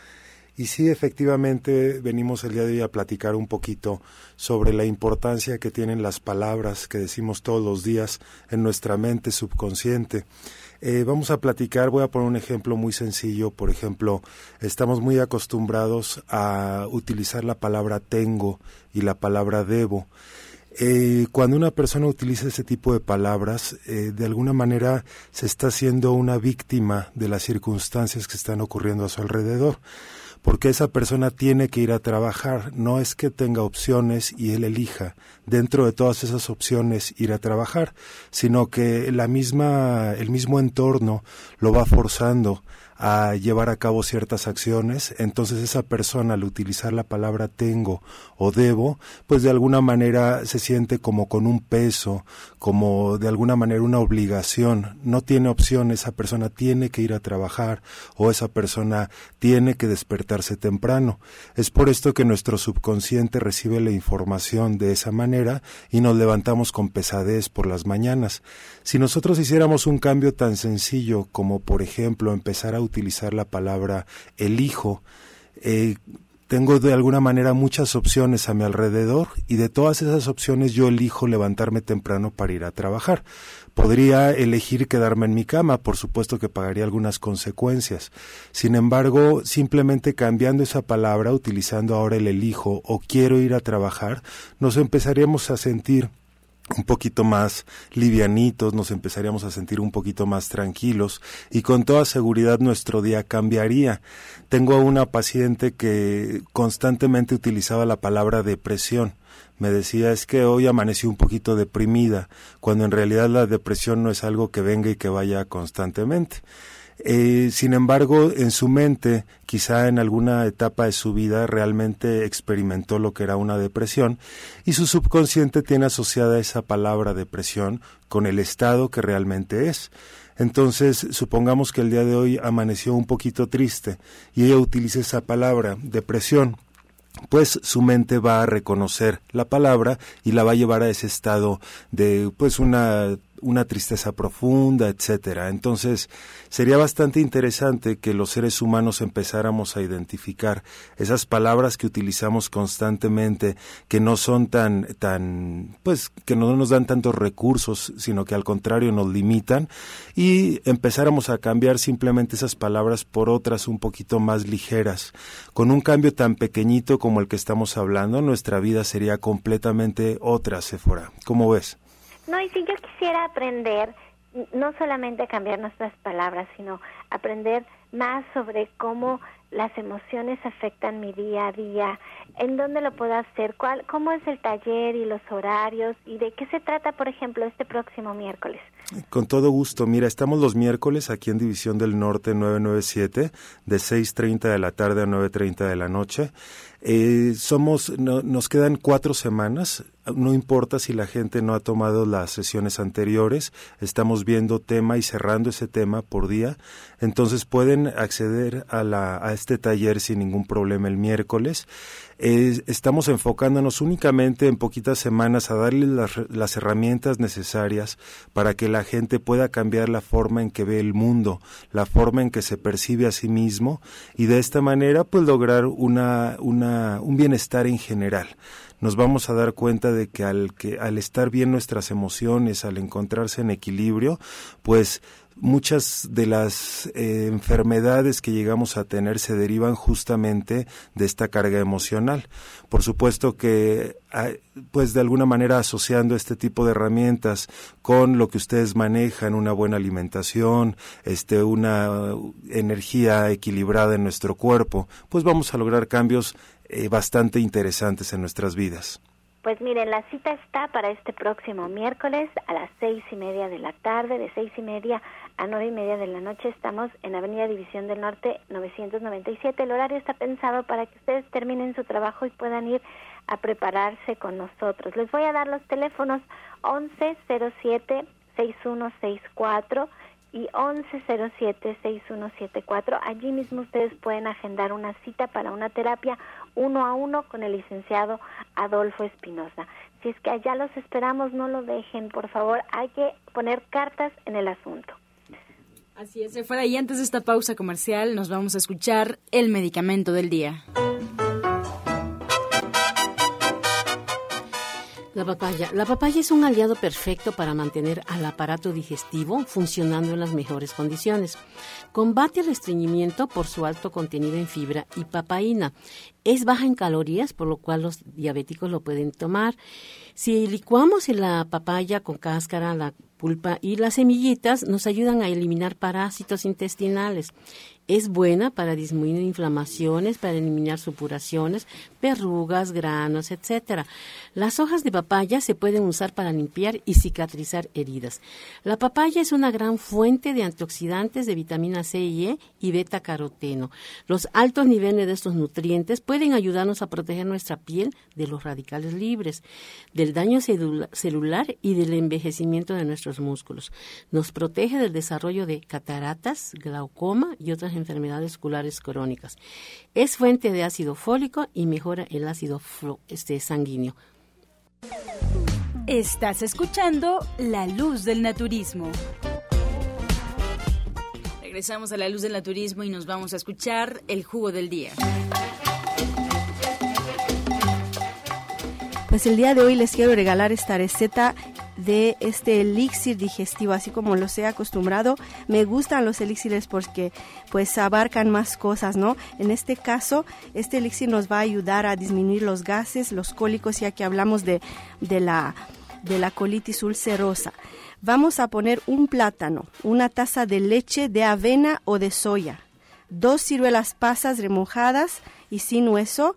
Y sí, efectivamente, venimos el día de hoy a platicar un poquito sobre la importancia que tienen las palabras que decimos todos los días en nuestra mente subconsciente. Eh, vamos a platicar, voy a poner un ejemplo muy sencillo. Por ejemplo, estamos muy acostumbrados a utilizar la palabra tengo y la palabra debo. Eh, cuando una persona utiliza ese tipo de palabras, eh, de alguna manera se está haciendo una víctima de las circunstancias que están ocurriendo a su alrededor porque esa persona tiene que ir a trabajar, no es que tenga opciones y él elija. Dentro de todas esas opciones ir a trabajar, sino que la misma el mismo entorno lo va forzando a llevar a cabo ciertas acciones, entonces esa persona al utilizar la palabra tengo o debo, pues de alguna manera se siente como con un peso, como de alguna manera una obligación, no tiene opción, esa persona tiene que ir a trabajar o esa persona tiene que despertarse temprano. Es por esto que nuestro subconsciente recibe la información de esa manera y nos levantamos con pesadez por las mañanas. Si nosotros hiciéramos un cambio tan sencillo como por ejemplo empezar a utilizar la palabra elijo, eh, tengo de alguna manera muchas opciones a mi alrededor y de todas esas opciones yo elijo levantarme temprano para ir a trabajar. Podría elegir quedarme en mi cama, por supuesto que pagaría algunas consecuencias. Sin embargo, simplemente cambiando esa palabra, utilizando ahora el elijo o quiero ir a trabajar, nos empezaríamos a sentir un poquito más livianitos, nos empezaríamos a sentir un poquito más tranquilos y con toda seguridad nuestro día cambiaría. Tengo a una paciente que constantemente utilizaba la palabra depresión. Me decía es que hoy amanecí un poquito deprimida, cuando en realidad la depresión no es algo que venga y que vaya constantemente. Eh, sin embargo, en su mente, quizá en alguna etapa de su vida, realmente experimentó lo que era una depresión y su subconsciente tiene asociada esa palabra depresión con el estado que realmente es. Entonces, supongamos que el día de hoy amaneció un poquito triste y ella utiliza esa palabra, depresión, pues su mente va a reconocer la palabra y la va a llevar a ese estado de pues una una tristeza profunda, etcétera. Entonces, sería bastante interesante que los seres humanos empezáramos a identificar esas palabras que utilizamos constantemente, que no son tan, tan, pues, que no nos dan tantos recursos, sino que al contrario nos limitan, y empezáramos a cambiar simplemente esas palabras por otras un poquito más ligeras. Con un cambio tan pequeñito como el que estamos hablando, nuestra vida sería completamente otra, Sephora. ¿Cómo ves? No, y si yo quisiera aprender, no solamente a cambiar nuestras palabras, sino aprender más sobre cómo las emociones afectan mi día a día, en dónde lo puedo hacer, cuál, cómo es el taller y los horarios y de qué se trata, por ejemplo, este próximo miércoles. Con todo gusto. Mira, estamos los miércoles aquí en División del Norte 997, de 6.30 de la tarde a 9.30 de la noche. Eh, somos, nos quedan cuatro semanas. No importa si la gente no ha tomado las sesiones anteriores. Estamos viendo tema y cerrando ese tema por día. Entonces pueden acceder a, la, a este taller sin ningún problema el miércoles. estamos enfocándonos únicamente en poquitas semanas a darle las, las herramientas necesarias para que la gente pueda cambiar la forma en que ve el mundo, la forma en que se percibe a sí mismo y de esta manera pues lograr una, un bienestar en general nos vamos a dar cuenta de que al, que al estar bien nuestras emociones, al encontrarse en equilibrio, pues muchas de las eh, enfermedades que llegamos a tener se derivan justamente de esta carga emocional. Por supuesto que, pues de alguna manera asociando este tipo de herramientas con lo que ustedes manejan, una buena alimentación, este, una energía equilibrada en nuestro cuerpo, pues vamos a lograr cambios eh, bastante interesantes en nuestras vidas. Pues miren, la cita está para este próximo miércoles a las seis y media de la tarde, de seis y media a nueve y media de la noche. Estamos en Avenida División del Norte 997. El horario está pensado para que ustedes terminen su trabajo y puedan ir a prepararse con nosotros. Les voy a dar los teléfonos 1107 6164 y 1107-6174. Allí mismo ustedes pueden agendar una cita para una terapia uno a uno con el licenciado Adolfo Espinosa. Si es que allá los esperamos, no lo dejen, por favor, hay que poner cartas en el asunto. Así es, fuera y antes de esta pausa comercial nos vamos a escuchar el medicamento del día. La papaya. La papaya es un aliado perfecto para mantener al aparato digestivo funcionando en las mejores condiciones. Combate el estreñimiento por su alto contenido en fibra y papaína. Es baja en calorías, por lo cual los diabéticos lo pueden tomar. Si licuamos la papaya con cáscara, la pulpa y las semillitas, nos ayudan a eliminar parásitos intestinales. Es buena para disminuir inflamaciones, para eliminar supuraciones, verrugas, granos, etc. Las hojas de papaya se pueden usar para limpiar y cicatrizar heridas. La papaya es una gran fuente de antioxidantes de vitamina C y E y beta caroteno. Los altos niveles de estos nutrientes pueden ayudarnos a proteger nuestra piel de los radicales libres, del daño celular y del envejecimiento de nuestros músculos. Nos protege del desarrollo de cataratas, glaucoma y otras enfermedades oculares crónicas. Es fuente de ácido fólico y mejora el ácido este, sanguíneo. Estás escuchando La Luz del Naturismo. Regresamos a La Luz del Naturismo y nos vamos a escuchar el jugo del día. Pues el día de hoy les quiero regalar esta receta de este elixir digestivo, así como lo he acostumbrado. Me gustan los elixires porque pues abarcan más cosas, ¿no? En este caso, este elixir nos va a ayudar a disminuir los gases, los cólicos, ya que hablamos de, de la de la colitis ulcerosa. Vamos a poner un plátano, una taza de leche de avena o de soya, dos ciruelas pasas remojadas y sin hueso,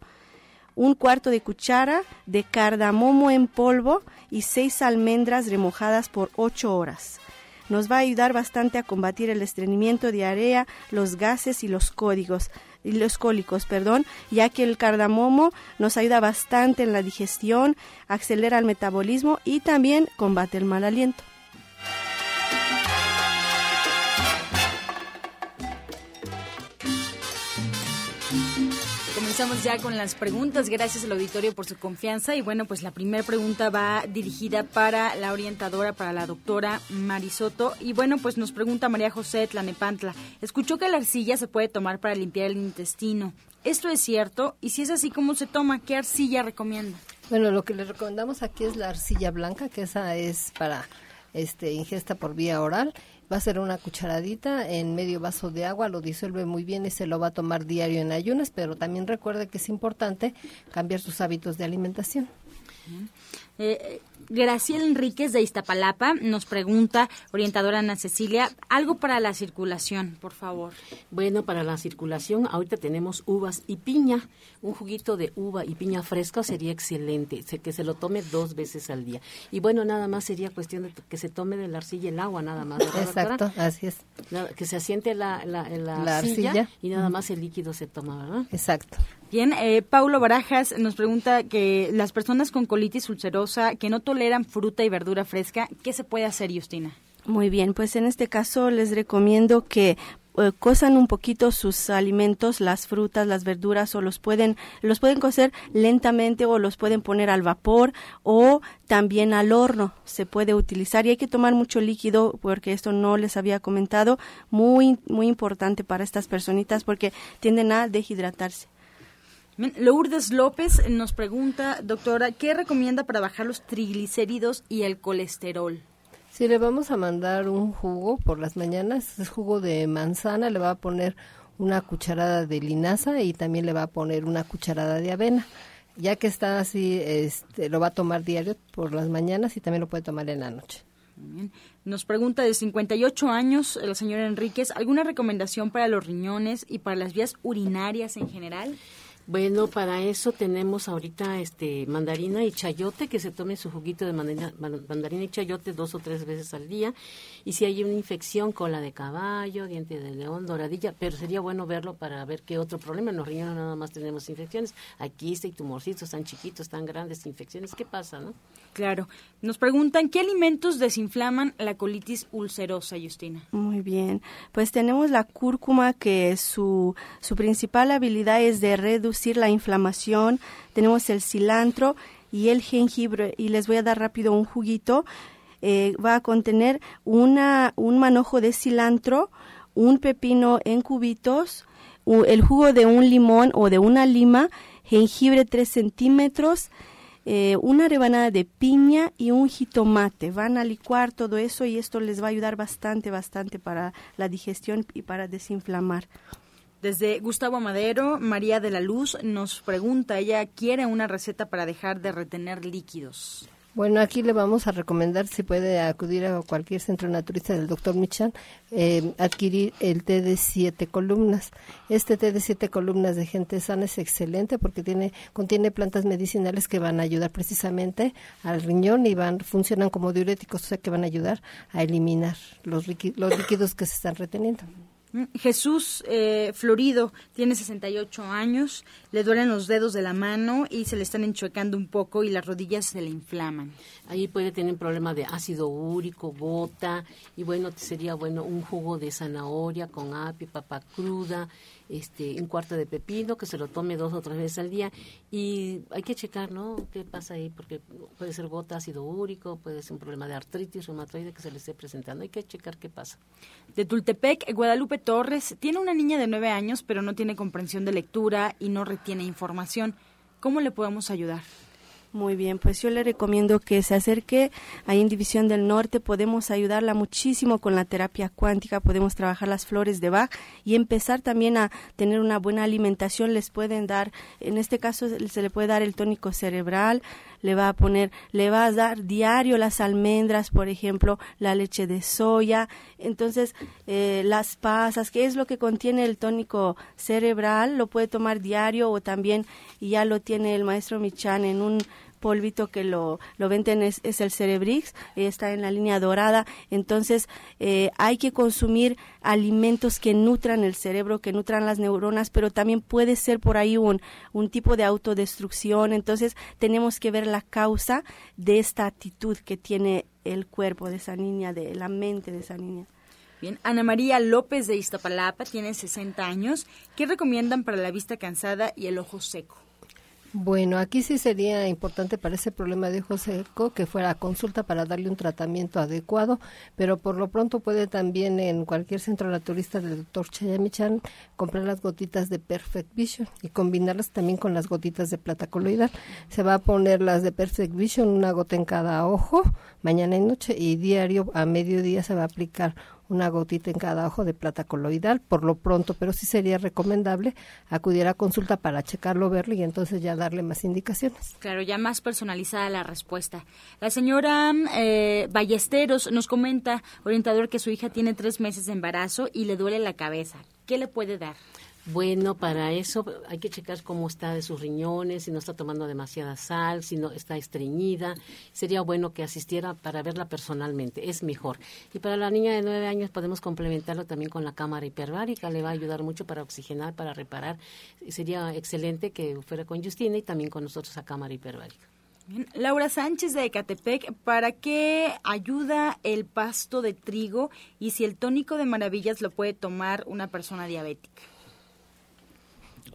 un cuarto de cuchara de cardamomo en polvo y seis almendras remojadas por ocho horas. Nos va a ayudar bastante a combatir el estreñimiento, diarrea, los gases y los códigos los cólicos, perdón, ya que el cardamomo nos ayuda bastante en la digestión, acelera el metabolismo y también combate el mal aliento. Comenzamos ya con las preguntas. Gracias al auditorio por su confianza. Y bueno, pues la primera pregunta va dirigida para la orientadora, para la doctora Marisoto. Y bueno, pues nos pregunta María José Tlanepantla. Escuchó que la arcilla se puede tomar para limpiar el intestino. ¿Esto es cierto? Y si es así, ¿cómo se toma? ¿Qué arcilla recomienda? Bueno, lo que le recomendamos aquí es la arcilla blanca, que esa es para este ingesta por vía oral va a ser una cucharadita en medio vaso de agua, lo disuelve muy bien y se lo va a tomar diario en ayunas, pero también recuerde que es importante cambiar sus hábitos de alimentación. Eh, Graciela Enríquez de Iztapalapa nos pregunta, orientadora Ana Cecilia, algo para la circulación, por favor. Bueno, para la circulación, ahorita tenemos uvas y piña. Un juguito de uva y piña fresca sería excelente, que se lo tome dos veces al día. Y bueno, nada más sería cuestión de que se tome de la arcilla el agua, nada más. Exacto, así es. Que se asiente la, la, la, arcilla, y nada más el líquido se toma, ¿verdad? Exacto. Bien, eh, Paulo Barajas nos pregunta que las personas con colitis ulcerosa que no toleran fruta y verdura fresca, ¿qué se puede hacer, Justina? Muy bien, pues en este caso les recomiendo que eh, cosan un poquito sus alimentos, las frutas, las verduras, o los pueden, los pueden cocer lentamente o los pueden poner al vapor o también al horno se puede utilizar y hay que tomar mucho líquido porque esto no les había comentado, muy, muy importante para estas personitas porque tienden a deshidratarse. Lourdes López nos pregunta, doctora, ¿qué recomienda para bajar los triglicéridos y el colesterol? Si le vamos a mandar un jugo por las mañanas, es jugo de manzana, le va a poner una cucharada de linaza y también le va a poner una cucharada de avena. Ya que está así, este, lo va a tomar diario por las mañanas y también lo puede tomar en la noche. Nos pregunta de 58 años la señora Enríquez, ¿alguna recomendación para los riñones y para las vías urinarias en general? Bueno, para eso tenemos ahorita este mandarina y chayote, que se tome su juguito de mandarina, mandarina y chayote dos o tres veces al día. Y si hay una infección, cola de caballo, diente de león, doradilla, pero sería bueno verlo para ver qué otro problema. En los riñones nada más tenemos infecciones. Aquí hay tumorcitos tan chiquitos, tan grandes, infecciones. ¿Qué pasa, no? Claro. Nos preguntan, ¿qué alimentos desinflaman la colitis ulcerosa, Justina? Muy bien. Pues tenemos la cúrcuma, que su, su principal habilidad es de reducir la inflamación, tenemos el cilantro y el jengibre y les voy a dar rápido un juguito. Eh, va a contener una, un manojo de cilantro, un pepino en cubitos, el jugo de un limón o de una lima, jengibre 3 centímetros, eh, una rebanada de piña y un jitomate. Van a licuar todo eso y esto les va a ayudar bastante, bastante para la digestión y para desinflamar. Desde Gustavo Madero, María de la Luz nos pregunta, ella quiere una receta para dejar de retener líquidos. Bueno, aquí le vamos a recomendar si puede acudir a cualquier centro naturista del doctor Michan, eh, adquirir el té de siete columnas. Este té de siete columnas de gente sana es excelente porque tiene contiene plantas medicinales que van a ayudar precisamente al riñón y van funcionan como diuréticos, o sea que van a ayudar a eliminar los, los líquidos que se están reteniendo. Jesús eh, Florido tiene 68 años, le duelen los dedos de la mano y se le están enchuecando un poco y las rodillas se le inflaman. Ahí puede tener problema de ácido úrico, gota y bueno, sería bueno un jugo de zanahoria con apio, papa cruda, este, un cuarto de pepino, que se lo tome dos o tres veces al día y hay que checar, ¿no? ¿Qué pasa ahí? Porque puede ser gota, ácido úrico, puede ser un problema de artritis reumatoide que se le esté presentando. Hay que checar qué pasa. De Tultepec, Guadalupe Torres tiene una niña de nueve años, pero no tiene comprensión de lectura y no retiene información. ¿Cómo le podemos ayudar? Muy bien, pues yo le recomiendo que se acerque a Indivisión del Norte. Podemos ayudarla muchísimo con la terapia cuántica, podemos trabajar las flores de Bach y empezar también a tener una buena alimentación. Les pueden dar, en este caso se le puede dar el tónico cerebral, le va a poner, le va a dar diario las almendras, por ejemplo, la leche de soya, entonces eh, las pasas, que es lo que contiene el tónico cerebral, lo puede tomar diario o también ya lo tiene el maestro Michan en un polvito que lo, lo venden es, el Cerebrix, está en la línea dorada. Entonces, eh, hay que consumir alimentos que nutran el cerebro, que nutran las neuronas, pero también puede ser por ahí un, un tipo de autodestrucción. Entonces, tenemos que ver la causa de esta actitud que tiene el cuerpo de esa niña, de la mente de esa niña. Bien, Ana María López de Iztapalapa tiene 60 años. ¿Qué recomiendan para la vista cansada y el ojo seco? Bueno, aquí sí sería importante para ese problema de ojo seco que fuera consulta para darle un tratamiento adecuado, pero por lo pronto puede también en cualquier centro naturista del doctor Chayamichan comprar las gotitas de Perfect Vision y combinarlas también con las gotitas de plata coloidal. Se va a poner las de Perfect Vision, una gota en cada ojo, mañana y noche, y diario a mediodía se va a aplicar una gotita en cada ojo de plata coloidal por lo pronto, pero sí sería recomendable acudir a consulta para checarlo, verlo y entonces ya darle más indicaciones. Claro, ya más personalizada la respuesta. La señora eh, Ballesteros nos comenta, orientador, que su hija tiene tres meses de embarazo y le duele la cabeza. ¿Qué le puede dar? Bueno, para eso hay que checar cómo está de sus riñones, si no está tomando demasiada sal, si no está estreñida. Sería bueno que asistiera para verla personalmente, es mejor. Y para la niña de nueve años podemos complementarlo también con la cámara hiperbárica, le va a ayudar mucho para oxigenar, para reparar. Sería excelente que fuera con Justina y también con nosotros a cámara hiperbárica. Laura Sánchez de Ecatepec, ¿para qué ayuda el pasto de trigo y si el tónico de maravillas lo puede tomar una persona diabética?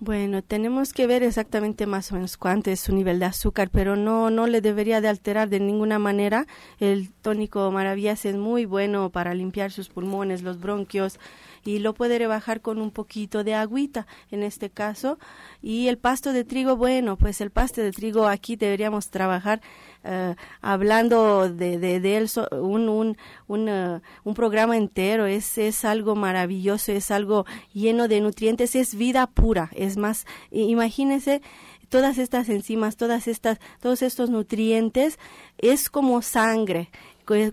Bueno, tenemos que ver exactamente más o menos cuánto es su nivel de azúcar, pero no, no le debería de alterar de ninguna manera. El tónico Maravillas es muy bueno para limpiar sus pulmones, los bronquios, y lo puede rebajar con un poquito de agüita en este caso. Y el pasto de trigo, bueno, pues el pasto de trigo aquí deberíamos trabajar eh, hablando de, de, él un, un, un, eh, un, programa entero. Es, es algo maravilloso, es algo lleno de nutrientes, es vida pura. Es más, imagínense todas estas enzimas, todas estas, todos estos nutrientes, es como sangre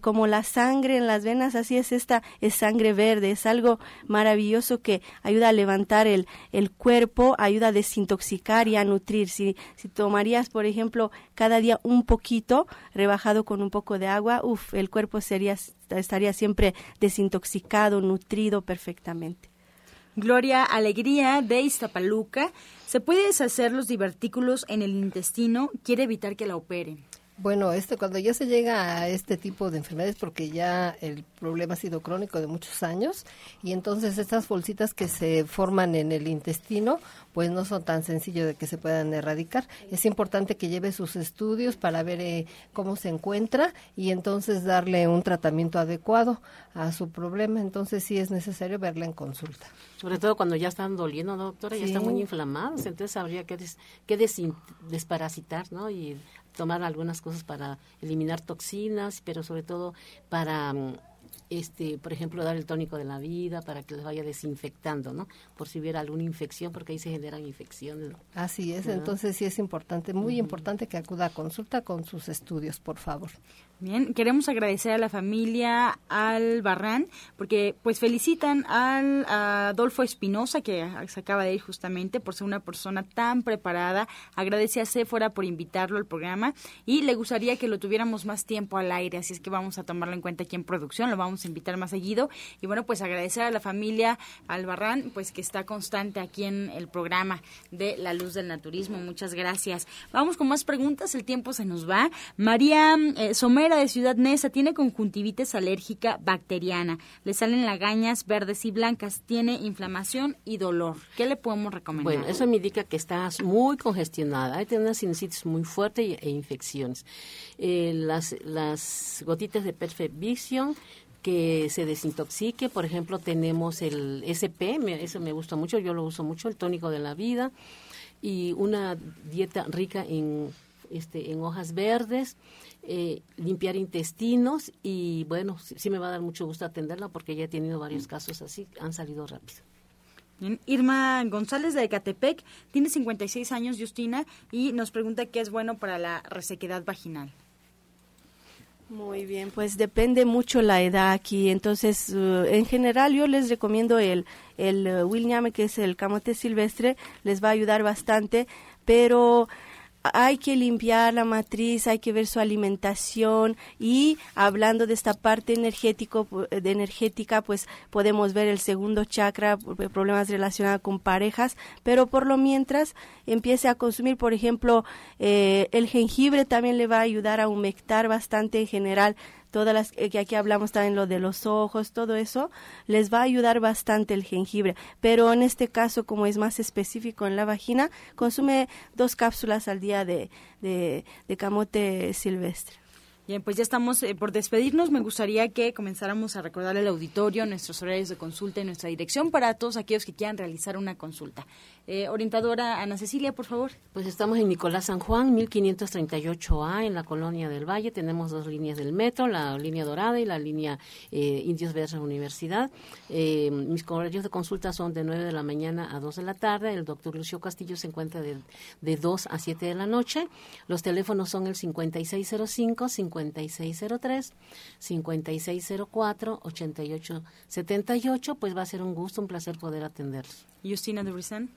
como la sangre en las venas, así es esta, es sangre verde, es algo maravilloso que ayuda a levantar el, el cuerpo, ayuda a desintoxicar y a nutrir. Si, si tomarías, por ejemplo, cada día un poquito, rebajado con un poco de agua, uff, el cuerpo sería, estaría siempre desintoxicado, nutrido perfectamente. Gloria Alegría de Iztapaluca. ¿Se puede deshacer los divertículos en el intestino? Quiere evitar que la operen. Bueno, este, cuando ya se llega a este tipo de enfermedades, porque ya el problema ha sido crónico de muchos años, y entonces estas bolsitas que se forman en el intestino, pues no son tan sencillos de que se puedan erradicar. Es importante que lleve sus estudios para ver eh, cómo se encuentra y entonces darle un tratamiento adecuado a su problema. Entonces sí es necesario verla en consulta. Sobre todo cuando ya están doliendo, doctora, ya están muy inflamados, entonces habría que, que desparasitar, ¿no? Y tomar algunas cosas para eliminar toxinas, pero sobre todo para mm, este, por ejemplo, dar el tónico de la vida para que les vaya desinfectando, ¿no? Por si hubiera alguna infección, porque ahí se generan infecciones. Así es, entonces sí es importante, muy importante que acuda a consulta con sus estudios, por favor. Bien, queremos agradecer a la familia Albarrán porque pues felicitan al a Adolfo Espinosa que se acaba de ir justamente por ser una persona tan preparada. Agradece a Sephora por invitarlo al programa y le gustaría que lo tuviéramos más tiempo al aire, así es que vamos a tomarlo en cuenta aquí en producción, lo vamos a invitar más seguido y bueno, pues agradecer a la familia Albarrán pues que está constante aquí en el programa de La Luz del Naturismo. Muchas gracias. Vamos con más preguntas, el tiempo se nos va. María eh, Somera de Ciudad Neza tiene conjuntivitis alérgica bacteriana. Le salen lagañas verdes y blancas. Tiene inflamación y dolor. ¿Qué le podemos recomendar? Bueno, eso me indica que está muy congestionada. Hay una sinusitis muy fuerte e infecciones. Eh, las, las gotitas de Perfect Vision que se desintoxique. Por ejemplo, tenemos el SP, eso me gusta mucho, yo lo uso mucho, el tónico de la vida y una dieta rica en este, en hojas verdes, eh, limpiar intestinos y bueno, sí, me va a dar mucho gusto atenderla porque ya he tenido varios casos así, han salido rápido. Irma González de Ecatepec tiene 56 años, Justina, y nos pregunta qué es bueno para la resequedad vaginal. Muy bien, pues depende mucho la edad aquí. Entonces, uh, en general yo les recomiendo el, el uh, William, que es el camote silvestre, les va a ayudar bastante, pero hay que limpiar la matriz, hay que ver su alimentación y hablando de esta parte energético, de energética, pues podemos ver el segundo chakra, problemas relacionados con parejas, pero por lo mientras empiece a consumir, por ejemplo, eh, el jengibre también le va a ayudar a humectar bastante en general todas las eh, que aquí hablamos también lo de los ojos, todo eso, les va a ayudar bastante el jengibre. Pero en este caso, como es más específico en la vagina, consume dos cápsulas al día de, de, de camote silvestre. Bien, pues ya estamos eh, por despedirnos. Me gustaría que comenzáramos a recordar al auditorio nuestros horarios de consulta y nuestra dirección para todos aquellos que quieran realizar una consulta. Eh, orientadora Ana Cecilia, por favor. Pues estamos en Nicolás San Juan, 1538A, en la colonia del Valle. Tenemos dos líneas del metro, la línea dorada y la línea eh, Indios Verdes Universidad. Mis horarios de consulta son de 9 de la mañana a 2 de la tarde. El doctor Lucio Castillo se encuentra de, de 2 a 7 de la noche. Los teléfonos son el 5605, 5603, 5604, 8878. Pues va a ser un gusto, un placer poder atenderlos. Justina de Brissan.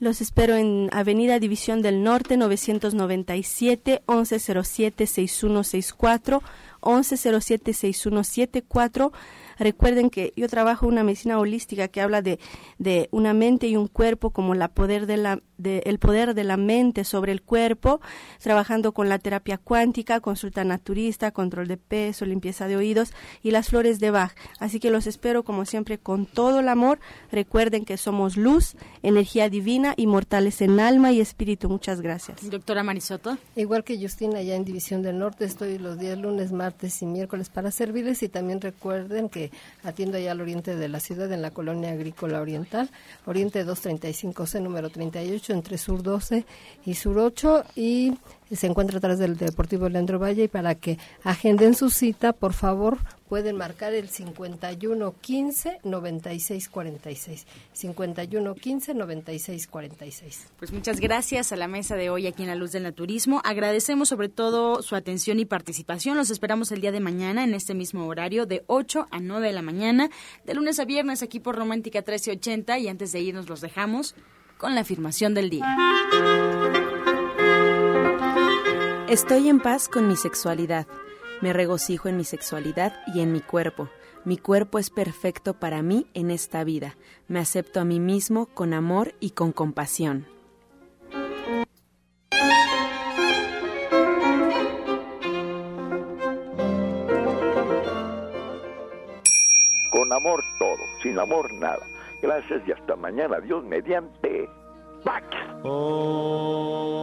Los espero en Avenida División del Norte 997 1107 6164 1107 6174 Recuerden que yo trabajo una medicina holística que habla de, de una mente y un cuerpo como la poder de la, de, el poder de la mente sobre el cuerpo, trabajando con la terapia cuántica, consulta naturista, control de peso, limpieza de oídos y las flores de Bach. Así que los espero como siempre con todo el amor. Recuerden que somos luz, energía divina, inmortales en alma y espíritu. Muchas gracias. Doctora Marisoto. Igual que Justina, allá en División del Norte, estoy los días lunes, martes y miércoles para servirles y también recuerden que atiendo allá al oriente de la ciudad, en la colonia agrícola oriental, oriente 235C, número 38, entre sur 12 y sur 8, y se encuentra atrás del Deportivo Leandro Valle, y para que agenden su cita, por favor, pueden marcar el 51 15 96 46. 51 15 96 46. Pues muchas gracias a la mesa de hoy aquí en La Luz del Naturismo. Agradecemos sobre todo su atención y participación. Los esperamos el día de mañana en este mismo horario de 8 a 9 de la mañana, de lunes a viernes aquí por Romántica 1380 y antes de irnos los dejamos con la afirmación del día. Estoy en paz con mi sexualidad. Me regocijo en mi sexualidad y en mi cuerpo. Mi cuerpo es perfecto para mí en esta vida. Me acepto a mí mismo con amor y con compasión. Con amor todo, sin amor nada. Gracias y hasta mañana. Dios mediante. Oh.